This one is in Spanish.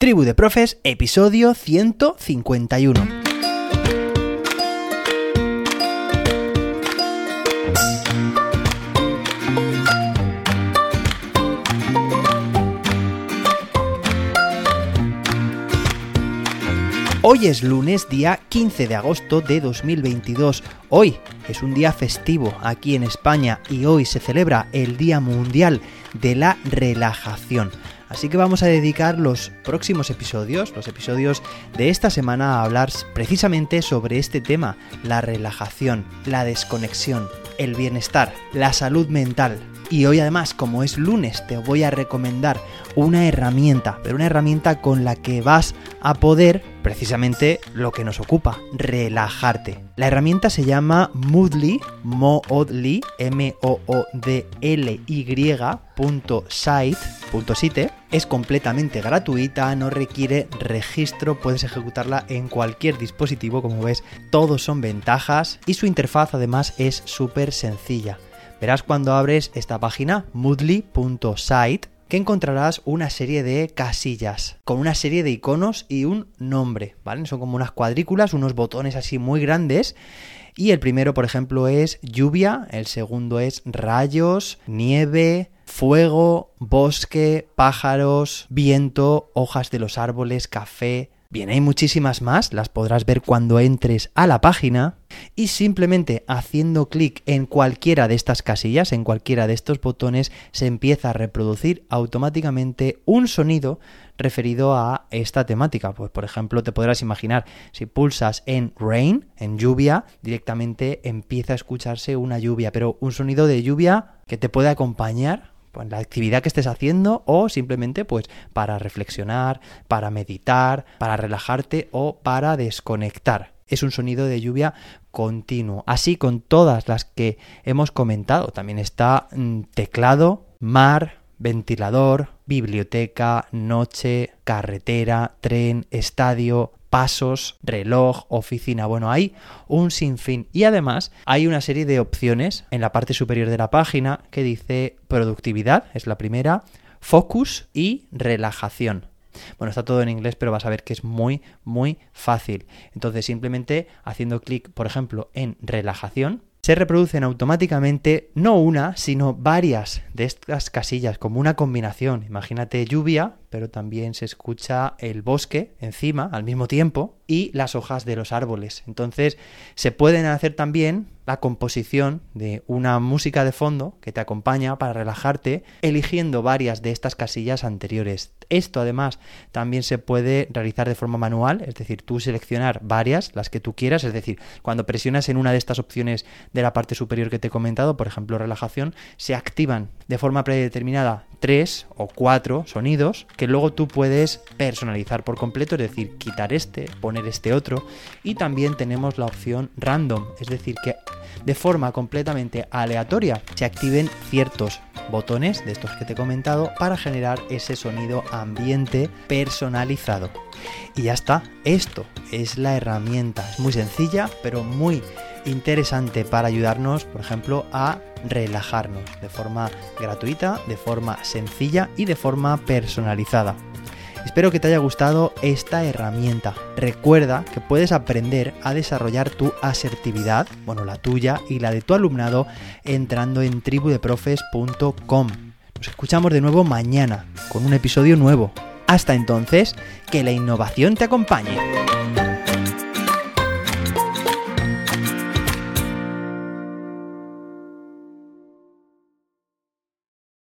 Tribu de Profes, episodio 151. Hoy es lunes, día 15 de agosto de 2022. Hoy es un día festivo aquí en España y hoy se celebra el Día Mundial de la Relajación. Así que vamos a dedicar los próximos episodios, los episodios de esta semana, a hablar precisamente sobre este tema, la relajación, la desconexión, el bienestar, la salud mental. Y hoy además, como es lunes, te voy a recomendar una herramienta, pero una herramienta con la que vas a poder precisamente lo que nos ocupa, relajarte. La herramienta se llama Moodly, Moodly, m o o d l y Es completamente gratuita, no requiere registro, puedes ejecutarla en cualquier dispositivo, como ves, todos son ventajas y su interfaz además es súper sencilla. Verás cuando abres esta página, moodly.site, que encontrarás una serie de casillas con una serie de iconos y un nombre, ¿vale? Son como unas cuadrículas, unos botones así muy grandes. Y el primero, por ejemplo, es lluvia, el segundo es rayos, nieve, fuego, bosque, pájaros, viento, hojas de los árboles, café, Bien, hay muchísimas más, las podrás ver cuando entres a la página y simplemente haciendo clic en cualquiera de estas casillas, en cualquiera de estos botones, se empieza a reproducir automáticamente un sonido referido a esta temática. Pues por ejemplo, te podrás imaginar, si pulsas en rain, en lluvia, directamente empieza a escucharse una lluvia, pero un sonido de lluvia que te puede acompañar pues, la actividad que estés haciendo o simplemente pues para reflexionar, para meditar, para relajarte o para desconectar. Es un sonido de lluvia continuo. Así con todas las que hemos comentado. También está mm, teclado, mar, ventilador, biblioteca, noche, carretera, tren, estadio, pasos, reloj, oficina. Bueno, hay un sinfín. Y además hay una serie de opciones en la parte superior de la página que dice productividad, es la primera, focus y relajación. Bueno, está todo en inglés, pero vas a ver que es muy, muy fácil. Entonces, simplemente haciendo clic, por ejemplo, en relajación, se reproducen automáticamente no una, sino varias de estas casillas, como una combinación. Imagínate lluvia, pero también se escucha el bosque encima al mismo tiempo y las hojas de los árboles. Entonces se pueden hacer también la composición de una música de fondo que te acompaña para relajarte, eligiendo varias de estas casillas anteriores. Esto además también se puede realizar de forma manual, es decir, tú seleccionar varias, las que tú quieras, es decir, cuando presionas en una de estas opciones de la parte superior que te he comentado, por ejemplo relajación, se activan de forma predeterminada tres o cuatro sonidos que luego tú puedes personalizar por completo, es decir, quitar este, poner este otro y también tenemos la opción random, es decir, que de forma completamente aleatoria se activen ciertos botones de estos que te he comentado para generar ese sonido ambiente personalizado. Y ya está, esto es la herramienta, es muy sencilla pero muy interesante para ayudarnos, por ejemplo, a relajarnos de forma gratuita, de forma sencilla y de forma personalizada. Espero que te haya gustado esta herramienta. Recuerda que puedes aprender a desarrollar tu asertividad, bueno, la tuya y la de tu alumnado, entrando en tribudeprofes.com. Nos escuchamos de nuevo mañana con un episodio nuevo. Hasta entonces, que la innovación te acompañe.